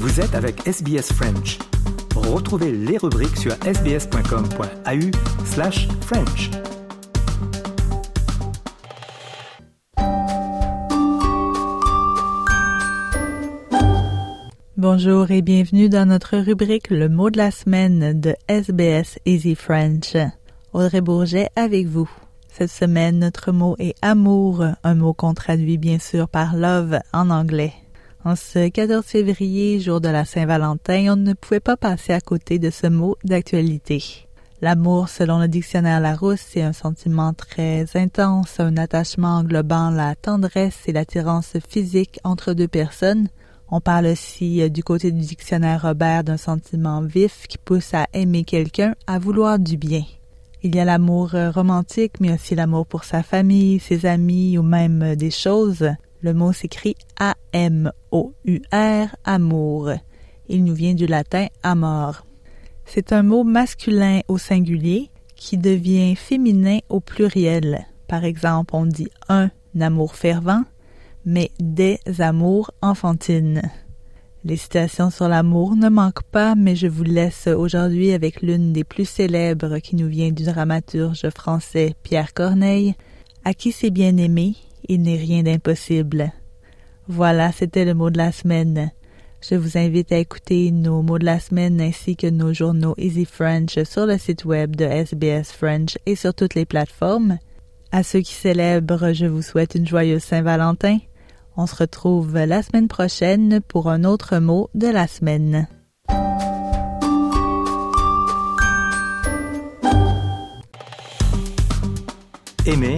Vous êtes avec SBS French. Retrouvez les rubriques sur sbs.com.au slash French. Bonjour et bienvenue dans notre rubrique Le mot de la semaine de SBS Easy French. Audrey Bourget avec vous. Cette semaine, notre mot est amour, un mot qu'on traduit bien sûr par love en anglais. Ce 14 février, jour de la Saint-Valentin, on ne pouvait pas passer à côté de ce mot d'actualité. L'amour, selon le dictionnaire Larousse, c'est un sentiment très intense, un attachement englobant la tendresse et l'attirance physique entre deux personnes. On parle aussi euh, du côté du dictionnaire Robert d'un sentiment vif qui pousse à aimer quelqu'un, à vouloir du bien. Il y a l'amour euh, romantique, mais aussi l'amour pour sa famille, ses amis ou même euh, des choses. Le mot s'écrit A-M-O-U-R, amour. Il nous vient du latin amor. C'est un mot masculin au singulier qui devient féminin au pluriel. Par exemple, on dit un amour fervent, mais des amours enfantines. Les citations sur l'amour ne manquent pas, mais je vous laisse aujourd'hui avec l'une des plus célèbres qui nous vient du dramaturge français Pierre Corneille, à qui c'est bien aimé il n'est rien d'impossible. Voilà, c'était le mot de la semaine. Je vous invite à écouter nos mots de la semaine ainsi que nos journaux Easy French sur le site web de SBS French et sur toutes les plateformes. À ceux qui célèbrent, je vous souhaite une joyeuse Saint-Valentin. On se retrouve la semaine prochaine pour un autre mot de la semaine. Aimez,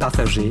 partagez,